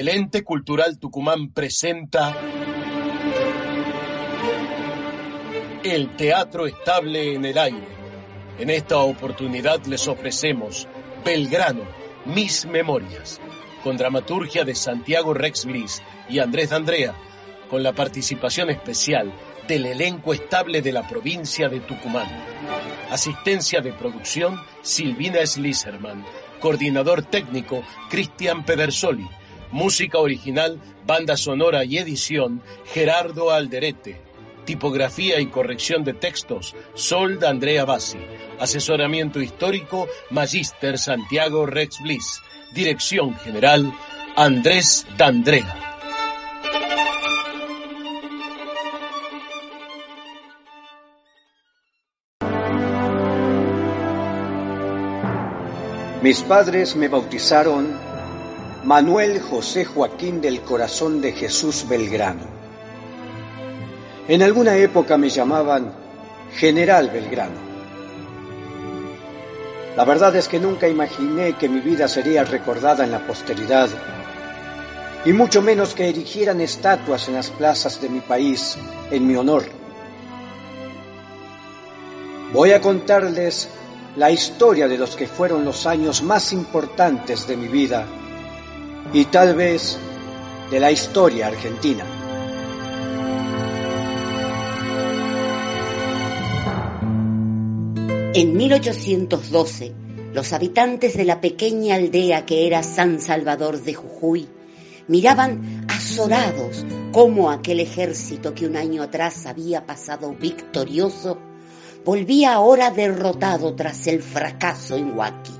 el ente cultural Tucumán presenta el teatro estable en el aire. En esta oportunidad les ofrecemos Belgrano, mis memorias, con dramaturgia de Santiago Rex Bliss y Andrés D'Andrea, con la participación especial del elenco estable de la provincia de Tucumán. Asistencia de producción Silvina Sliserman. Coordinador técnico Cristian Pedersoli. Música original, banda sonora y edición Gerardo Alderete. Tipografía y corrección de textos Sol de Andrea Bassi. Asesoramiento histórico Magister Santiago Rex Bliss. Dirección General Andrés D'Andrea. Mis padres me bautizaron Manuel José Joaquín del Corazón de Jesús Belgrano. En alguna época me llamaban General Belgrano. La verdad es que nunca imaginé que mi vida sería recordada en la posteridad, y mucho menos que erigieran estatuas en las plazas de mi país en mi honor. Voy a contarles la historia de los que fueron los años más importantes de mi vida y tal vez de la historia argentina. En 1812, los habitantes de la pequeña aldea que era San Salvador de Jujuy miraban azorados cómo aquel ejército que un año atrás había pasado victorioso volvía ahora derrotado tras el fracaso en Huaki.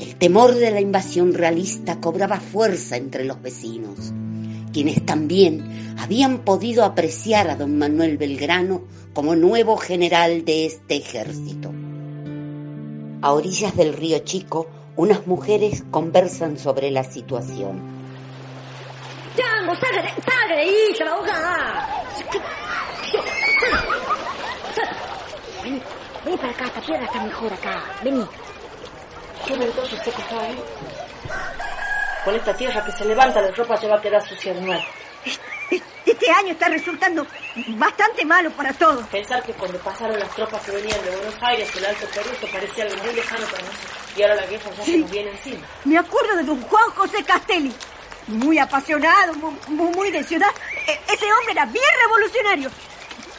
El temor de la invasión realista cobraba fuerza entre los vecinos, quienes también habían podido apreciar a don Manuel Belgrano como nuevo general de este ejército. A orillas del río Chico, unas mujeres conversan sobre la situación. ¡Django, salga de, de ahí, se va a ahogar! Vení para acá, esta piedra está mejor acá. Vení. Qué ventoso seco está, ¿eh? Con esta tierra que se levanta, la ropa se va a quedar sucia de nuevo. Este año está resultando bastante malo para todos. Pensar que cuando pasaron las tropas que venían de Buenos Aires, el Alto Perú, esto parecía algo muy lejano para nosotros. Y ahora la guerra ya se nos viene encima. Me acuerdo de don Juan José Castelli. Muy apasionado, muy, muy de ciudad. E- ese hombre era bien revolucionario.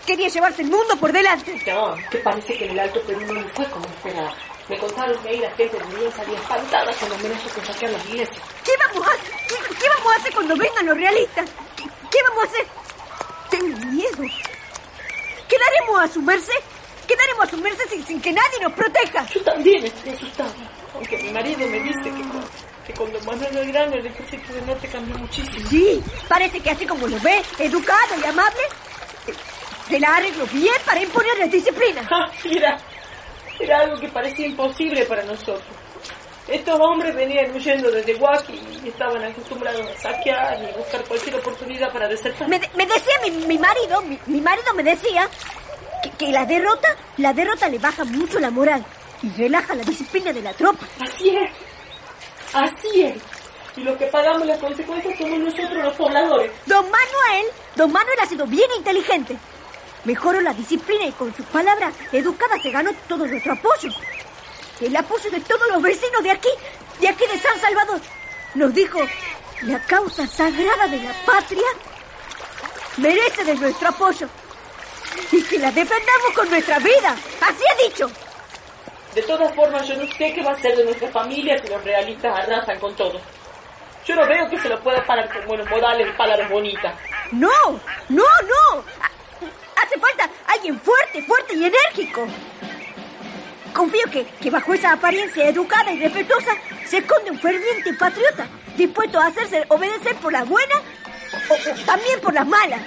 Quería llevarse el mundo por delante. No, que parece que en el Alto Perú no le fue como esperaba. Me contaron que ahí la gente de bien salía espantada cuando amenazó con saquear las iglesias. ¿Qué vamos a, qué, qué vamos a hacer cuando vengan los realistas? ¿Qué, qué vamos a hacer? Tengo miedo. ¿Quedaremos a su merced? ¿Quedaremos a su merced sin, sin que nadie nos proteja? Yo también estoy asustada. Aunque mi marido me dice que, que con don Manuel Belgrano el ejército del norte cambió muchísimo. Sí, parece que así como lo ve, educado y amable, se la arregló bien para imponerle disciplina. Ah, mira, era algo que parecía imposible para nosotros. Estos hombres venían huyendo desde Huaki y estaban acostumbrados a saquear y buscar cualquier oportunidad para desertar. Me, de- me decía mi, mi marido, mi, mi marido me decía que, que la derrota, la derrota le baja mucho la moral y relaja la disciplina de la tropa. Así es, así es. Y los que pagamos las consecuencias somos nosotros los pobladores. Don Manuel, don Manuel ha sido bien inteligente. Mejoró la disciplina y con sus palabras educadas se ganó todo nuestro apoyo. El apoyo de todos los vecinos de aquí, de aquí de San Salvador. Nos dijo, la causa sagrada de la patria merece de nuestro apoyo. Y que la defendamos con nuestra vida. Así ha dicho. De todas formas, yo no sé qué va a ser de nuestra familia si los realistas arrasan con todo. Yo no veo que se lo pueda parar con buenos modales y palabras bonitas. No, no, no. Ha- Hace falta alguien fuerte, fuerte y enérgico. Confío que, que bajo esa apariencia educada y respetuosa se esconde un ferviente patriota, dispuesto a hacerse obedecer por las buenas o, o también por las malas.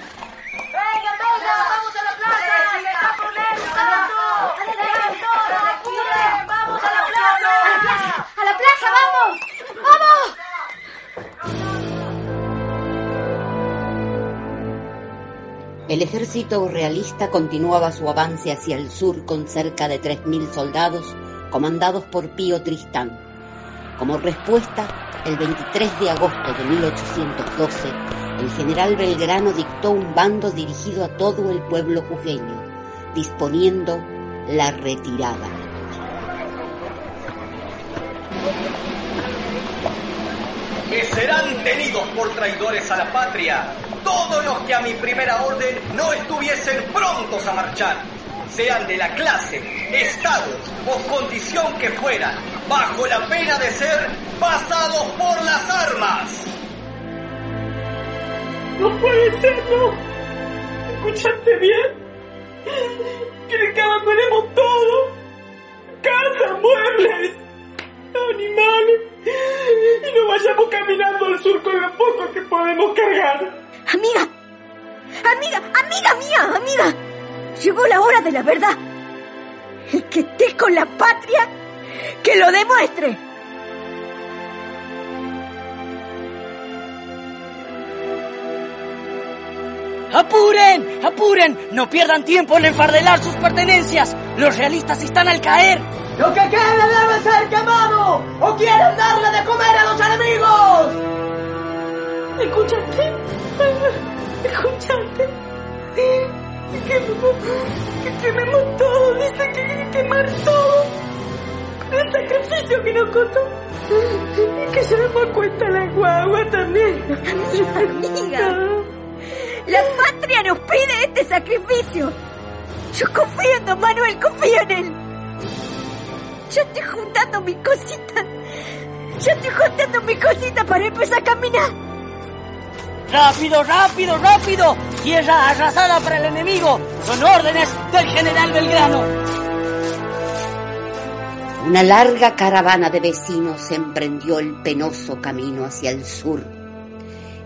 El ejército realista continuaba su avance hacia el sur con cerca de 3.000 soldados comandados por Pío Tristán. Como respuesta, el 23 de agosto de 1812, el general Belgrano dictó un bando dirigido a todo el pueblo jujeño, disponiendo la retirada. Que serán tenidos por traidores a la patria todos los que a mi primera orden no estuviesen prontos a marchar, sean de la clase, estado o condición que fueran, bajo la pena de ser pasados por las armas. No puede ser, no. ¿Escuchaste bien? Quieren que abandonemos todo. Casa, muebles, animales. Y no vayamos caminando al sur con lo poco que podemos cargar. Amiga, amiga, amiga mía, amiga. Llegó la hora de la verdad. El que esté con la patria, que lo demuestre. ¡Apuren! ¡Apuren! No pierdan tiempo en enfardelar sus pertenencias. Los realistas están al caer. Lo que quede debe ser quemado. ¿O quieren darle de comer a los enemigos? ¿Escuchaste? ¿Escuchaste? Que, que quememos todo. Dice que hay que quemar todo. El sacrificio que nos costó. Y que llevemos cuenta la guagua también. Amiga, la patria nos pide este sacrificio. Yo confío en don Manuel, confío en él. Yo estoy juntando mis cositas. Yo estoy juntando mis cositas para empezar a caminar. ¡Rápido, rápido, rápido! ¡Tierra arrasada para el enemigo! Son órdenes del general Belgrano. Una larga caravana de vecinos emprendió el penoso camino hacia el sur.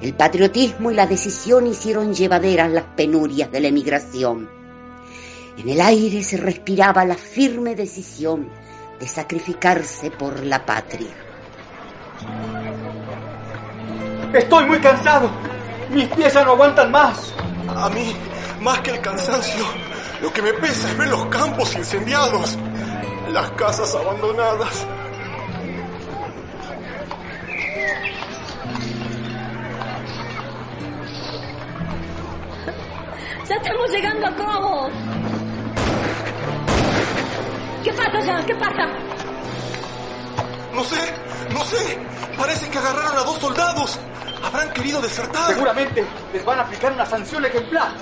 El patriotismo y la decisión hicieron llevaderas las penurias de la emigración. En el aire se respiraba la firme decisión de sacrificarse por la patria. Estoy muy cansado. Mis pies ya no aguantan más. A mí, más que el cansancio, lo que me pesa es ver los campos incendiados, las casas abandonadas. Ya estamos llegando a Cobos. ¿Qué pasa ya? ¿Qué pasa? No sé, no sé. Parece que agarraron a dos soldados. Habrán querido desertar. Seguramente les van a aplicar una sanción ejemplar.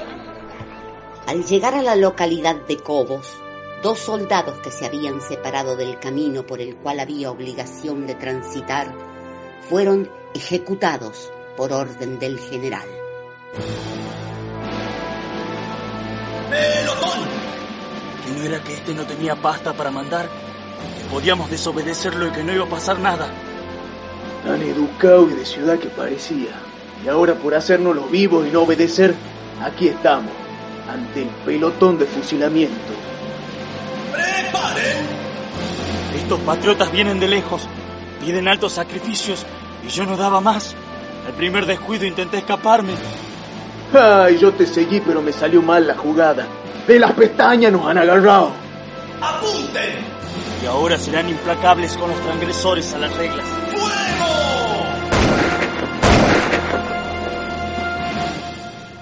Al llegar a la localidad de Cobos, dos soldados que se habían separado del camino por el cual había obligación de transitar fueron ejecutados por orden del general. ¡Pelotón! ¿Que no era que este no tenía pasta para mandar? ¿Que podíamos desobedecerlo y que no iba a pasar nada? Tan educado y de ciudad que parecía. Y ahora por hacernos los vivos y no obedecer, aquí estamos, ante el pelotón de fusilamiento. ¡Preparen! Estos patriotas vienen de lejos, piden altos sacrificios y yo no daba más. Al primer descuido intenté escaparme. Ay, yo te seguí, pero me salió mal la jugada. De las pestañas nos han agarrado. ¡Apunten! Y ahora serán implacables con los transgresores a las reglas.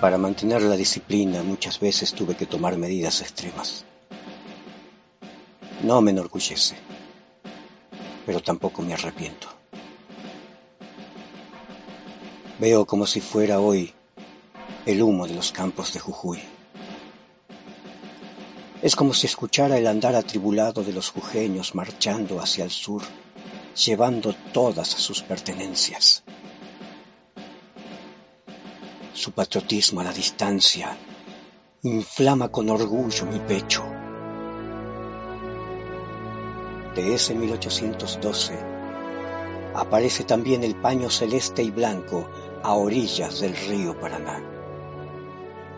Para mantener la disciplina muchas veces tuve que tomar medidas extremas. No me enorgullece, pero tampoco me arrepiento. Veo como si fuera hoy el humo de los campos de Jujuy. Es como si escuchara el andar atribulado de los jujeños marchando hacia el sur, llevando todas sus pertenencias. Su patriotismo a la distancia inflama con orgullo mi pecho. De ese 1812 aparece también el paño celeste y blanco a orillas del río Paraná.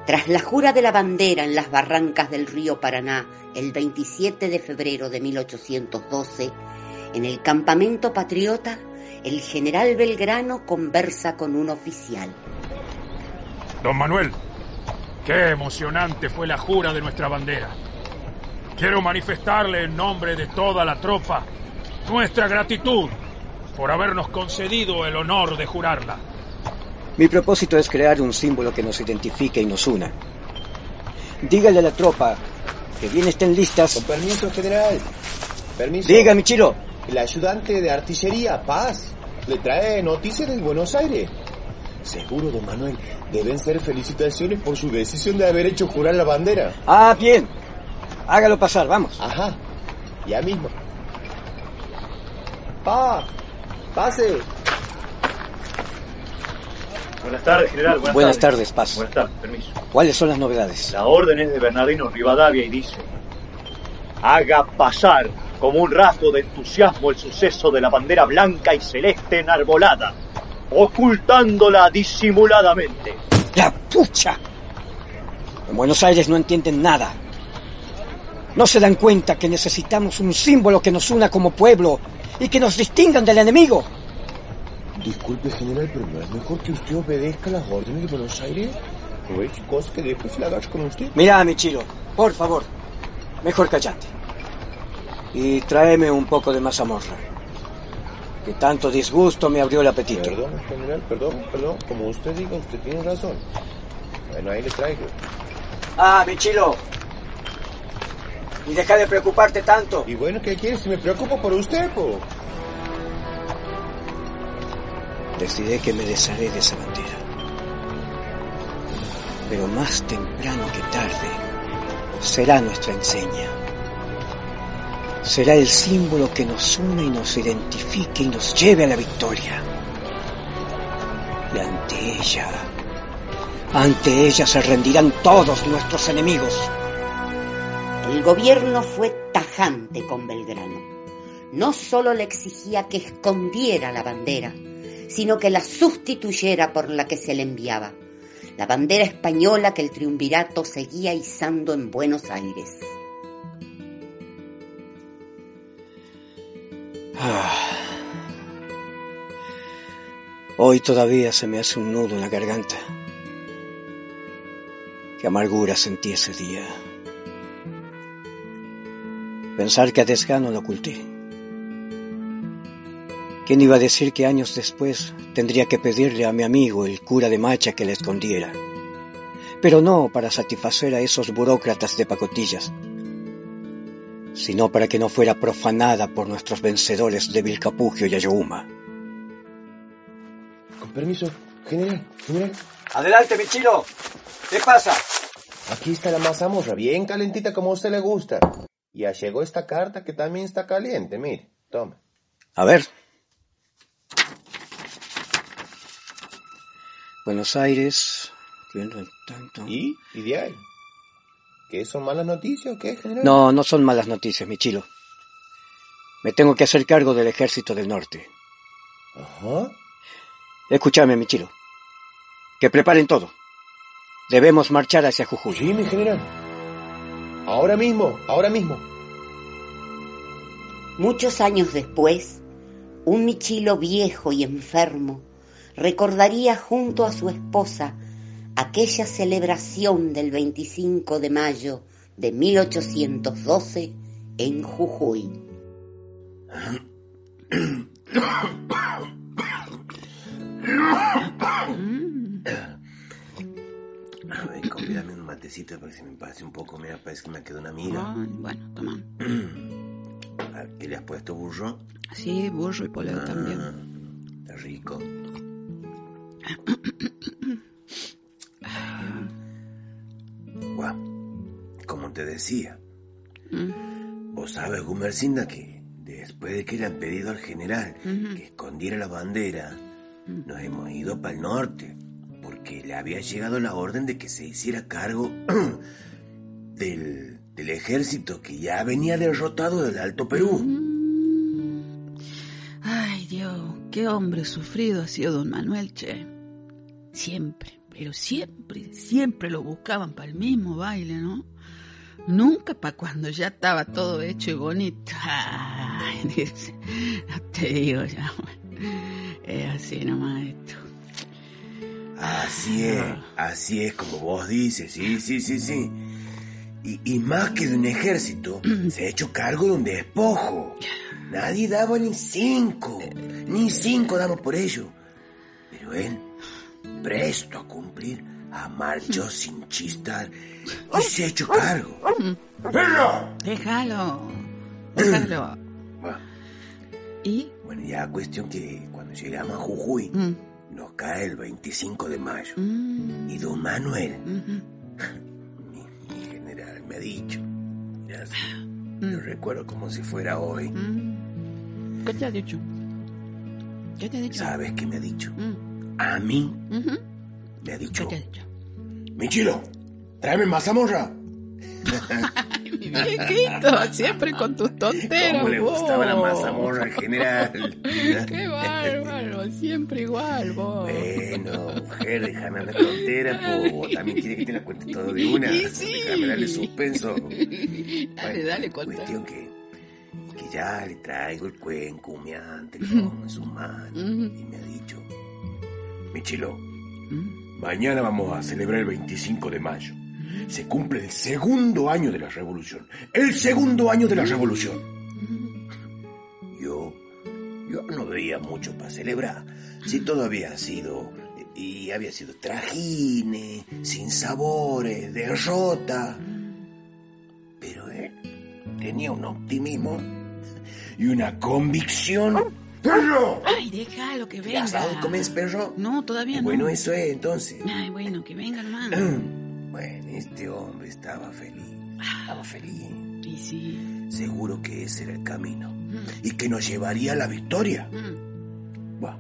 Tras la jura de la bandera en las barrancas del río Paraná el 27 de febrero de 1812, en el campamento patriota, el general Belgrano conversa con un oficial. Don Manuel, qué emocionante fue la jura de nuestra bandera. Quiero manifestarle en nombre de toda la tropa nuestra gratitud por habernos concedido el honor de jurarla. Mi propósito es crear un símbolo que nos identifique y nos una. Dígale a la tropa que bien estén listas. Con permiso, general. Permiso. Diga, Michiro. El ayudante de artillería, Paz, le trae noticias de Buenos Aires. Seguro, don Manuel, deben ser felicitaciones por su decisión de haber hecho jurar la bandera. Ah, bien. Hágalo pasar, vamos. Ajá. Ya mismo. Paz, pase. Buenas tardes, general. Buenas, Buenas tardes, Paz. Buenas tardes, permiso. ¿Cuáles son las novedades? La orden es de Bernardino Rivadavia y dice: Haga pasar como un rasgo de entusiasmo el suceso de la bandera blanca y celeste enarbolada, ocultándola disimuladamente. ¡La pucha! En Buenos Aires no entienden nada. No se dan cuenta que necesitamos un símbolo que nos una como pueblo y que nos distingan del enemigo. Disculpe, general, pero ¿no es mejor que usted obedezca las órdenes de Buenos Aires? ¿O es cosa que después la hagas con usted? Mira, Michiro, por favor, mejor callate. Y tráeme un poco de mazamorra. Que tanto disgusto me abrió el apetito. Perdón, general, perdón, perdón. Como usted diga, usted tiene razón. Bueno, ahí le traigo. Ah, Michilo. Y deja de preocuparte tanto. Y bueno, ¿qué quieres? Si me preocupo por usted, po. Decidí que me desharé de esa bandera. Pero más temprano que tarde será nuestra enseña. Será el símbolo que nos une y nos identifique y nos lleve a la victoria. Y ante ella, ante ella se rendirán todos nuestros enemigos. El gobierno fue tajante con Belgrano. No solo le exigía que escondiera la bandera, sino que la sustituyera por la que se le enviaba, la bandera española que el triunvirato seguía izando en Buenos Aires. Hoy todavía se me hace un nudo en la garganta. Qué amargura sentí ese día. Pensar que a desgano lo oculté. ¿Quién iba a decir que años después tendría que pedirle a mi amigo, el cura de Macha, que le escondiera? Pero no para satisfacer a esos burócratas de pacotillas, sino para que no fuera profanada por nuestros vencedores de Vilcapugio y Ayohuma. Con permiso, general, general. Adelante, Michiro. ¿Qué pasa? Aquí está la mazamorra, bien calentita como a usted le gusta. Ya llegó esta carta que también está caliente, mire, toma. A ver. Buenos Aires. ¿Y? ¿Y de ahí? ¿Qué son malas noticias o qué, general? No, no son malas noticias, mi chilo. Me tengo que hacer cargo del ejército del norte. Ajá. Escúchame, mi chilo. Que preparen todo. Debemos marchar hacia Jujuy. Sí, mi general. Ahora mismo, ahora mismo. Muchos años después, un Michilo viejo y enfermo recordaría junto a su esposa aquella celebración del 25 de mayo de 1812 en Jujuy. A ver, convídame un matecito para que se me pase un poco. Mira, parece que me quedó una amiga. Ay, bueno, toma. A ver, ¿Qué le has puesto burro? Sí, burro y poleo Ah, también. Está rico. te decía, Mm. vos sabes, Gumercinda, que después de que le han pedido al general Ujú. que escondiera la bandera, nos hemos ido para el norte, porque le había llegado la orden de que se hiciera cargo del, del ejército que ya venía derrotado del Alto Perú. Ay, Dios, qué hombre sufrido ha sido don Manuel, che. Siempre, pero siempre, siempre lo buscaban para el mismo baile, ¿no? Nunca para cuando ya estaba todo hecho y bonito. Ay, dice, no te digo ya. Es así nomás esto. Así es, así es como vos dices, sí, sí, sí, sí. Y, y más que de un ejército, se ha hecho cargo de un despojo. Nadie daba ni cinco. Ni cinco damos por ello. Pero él, presto a cumplir, marchó sin chistar y se ha hecho cargo. Déjalo. Déjalo. Bueno, ¿Y? bueno, ya cuestión que cuando llegamos a Jujuy, Mm. nos cae el 25 de mayo. Mm. Y don Manuel, mi, mi general, me ha dicho, mira, Mm. yo recuerdo como si fuera hoy. ¿Qué te ha dicho? ¿Qué te ha dicho? ¿Sabes qué me ha dicho? Mm. A mí me ha dicho, ¿Qué te ha dicho? Michilo, tráeme mazamorra. Mi viejito, siempre con tus tonteras. ¿Cómo le gustaba la mazamorra al general? Qué bárbaro, siempre igual vos. Bueno, mujer, déjame la tontera, pues vos también quiere que te la cuente todo de una. Sí. Déjame darle suspenso. Dale, dale, contá. Cuestión que, que ya le traigo el cuenco humeante, el romo en sus manos. Y me ha dicho, Michilo, mañana vamos a celebrar el 25 de mayo. Se cumple el segundo año de la revolución. El segundo año de la revolución. Yo, yo no veía mucho para celebrar. Si todo había sido, y había sido trajines, sin sabores, derrota. Pero él tenía un optimismo y una convicción. ¡Perro! Ay, déjalo que venga. ¿Ya sabes cómo es perro? No, todavía no. Bueno, eso es entonces. Ay, bueno, que venga, hermano. Bueno, este hombre estaba feliz. Estaba feliz. Y sí. Seguro que ese era el camino. Y que nos llevaría a la victoria. Mm. Bueno,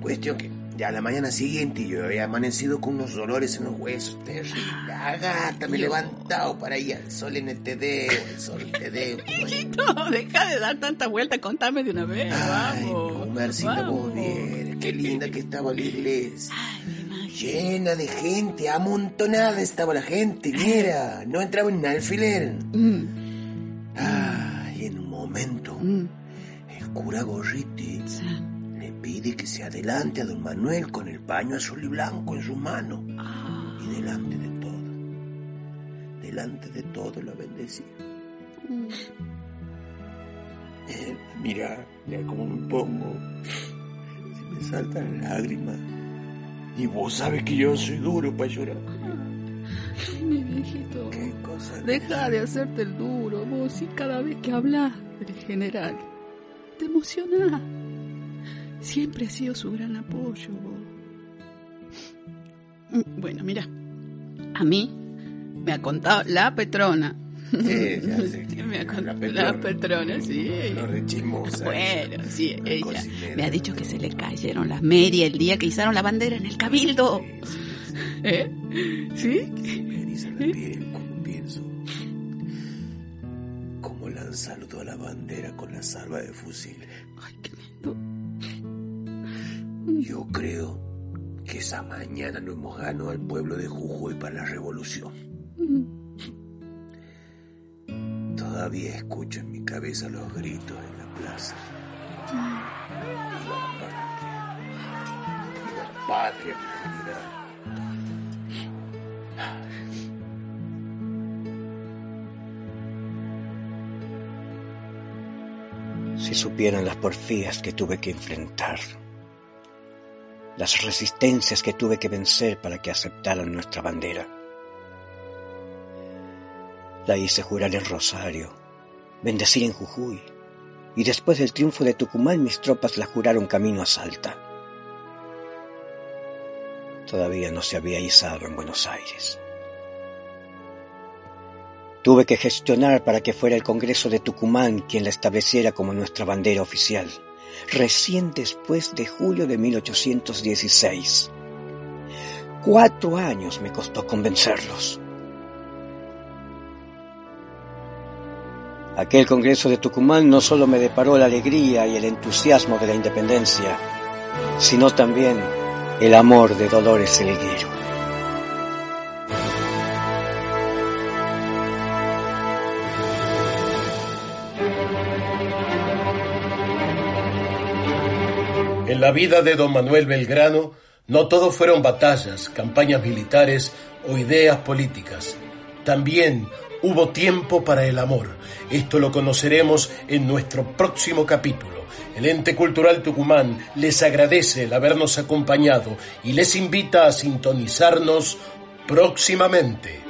cuestión que ya a la mañana siguiente yo había amanecido con unos dolores en los huesos. Terrible. La gata me he levantado para ir al sol en el tedeo, el sol en el tedeo. No, deja de dar tanta vuelta, contame de una vez. Ay, vamos. Marcita, vos vieras, qué linda que estaba la iglesia. Llena de gente, amontonada estaba la gente, mira, no entraba en alfiler. Mm. Ay, en un momento, el cura Gorriti pide que se adelante a don Manuel con el paño azul y blanco en su mano. Ah. Y delante de todo, delante de todo lo bendecía. Eh, mira, mira cómo me pongo. Se me saltan lágrimas. Y vos sabes que yo soy duro para llorar. Ay, mi viejito. Qué cosa. Deja de hacerte el duro, vos, y cada vez que hablas del general, te emociona. Siempre ha sido su gran apoyo. Mm, Bueno, mira, a mí me ha contado la Petrona. Sí, me ha contado Petrona. la Petrona, sí. De chismosa. Bueno, sí, ella cocinera. me ha dicho que se le cayeron las medias el día que izaron la bandera en el cabildo. ¿Eh? ¿Sí? La piel cuando pienso cómo la la bandera con la salva de fusil. Yo creo que esa mañana no hemos ganado al pueblo de Jujuy para la revolución. Todavía escucho en mi cabeza los gritos en la plaza. La patria. Si supieran las porfías que tuve que enfrentar, las resistencias que tuve que vencer para que aceptaran nuestra bandera. La hice jurar en Rosario, bendecir en Jujuy, y después del triunfo de Tucumán mis tropas la juraron camino a Salta. Todavía no se había izado en Buenos Aires. Tuve que gestionar para que fuera el Congreso de Tucumán quien la estableciera como nuestra bandera oficial, recién después de julio de 1816. Cuatro años me costó convencerlos. Aquel Congreso de Tucumán no solo me deparó la alegría y el entusiasmo de la independencia, sino también el amor de Dolores Elguero. En la vida de don Manuel Belgrano no todo fueron batallas, campañas militares o ideas políticas. También hubo tiempo para el amor. Esto lo conoceremos en nuestro próximo capítulo. El Ente Cultural Tucumán les agradece el habernos acompañado y les invita a sintonizarnos próximamente.